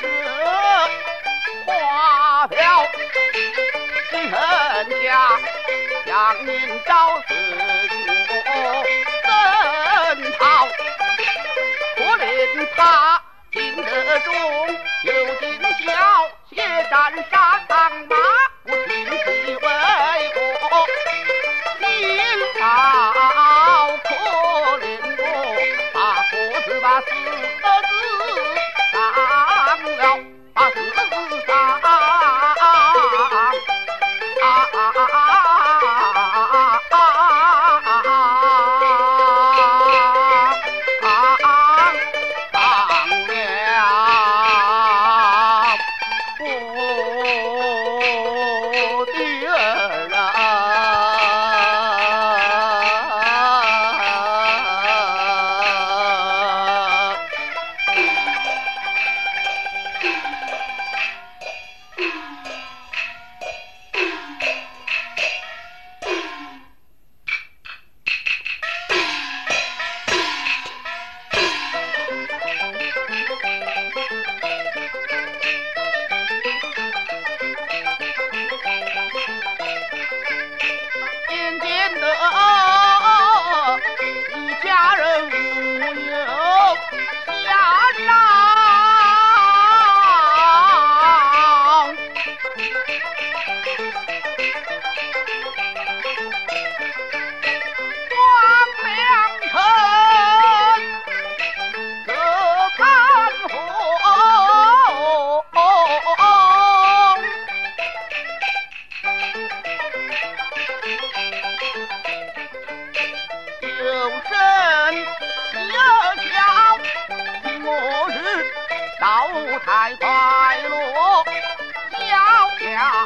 是花飘，人家向您招子女奔逃？可怜他进得中有进孝，且战沙场马。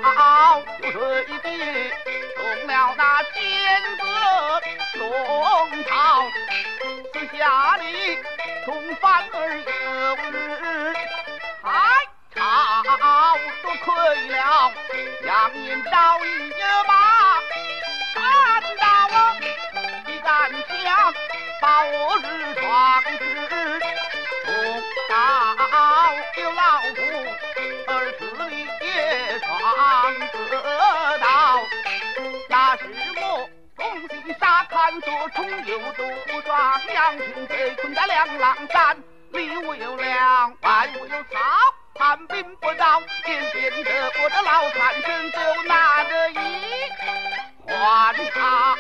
好，如今已定，中了那奸贼龙套，私下里重反儿有日。哎，好，多亏了杨延昭一把单刀啊，一杆枪把我日闯之至。好，有老夫。得到，那是我从西沙看着冲又渡，抓羊群被困在两狼山，里物有粮，外物有草，寒兵不扰，渐渐的我的老残身就拿着衣还他。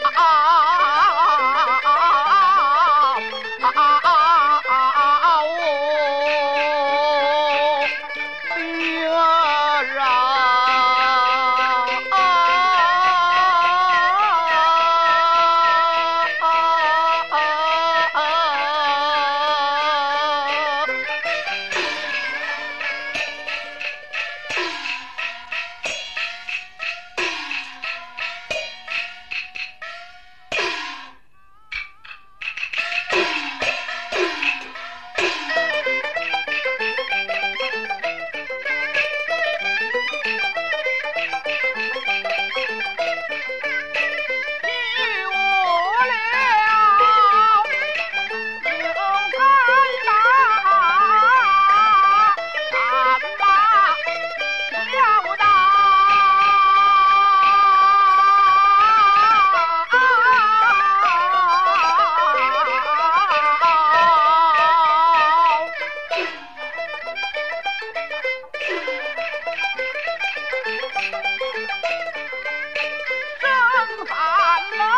这为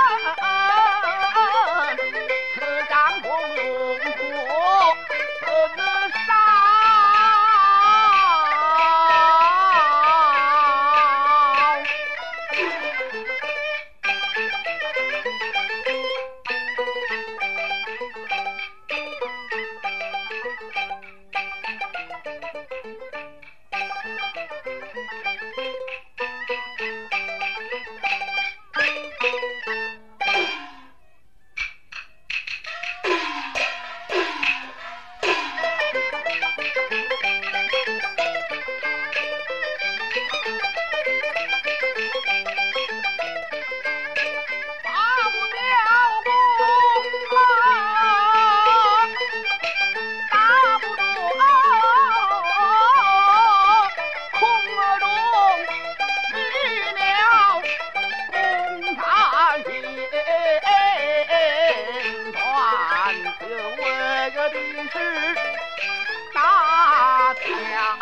的是大家。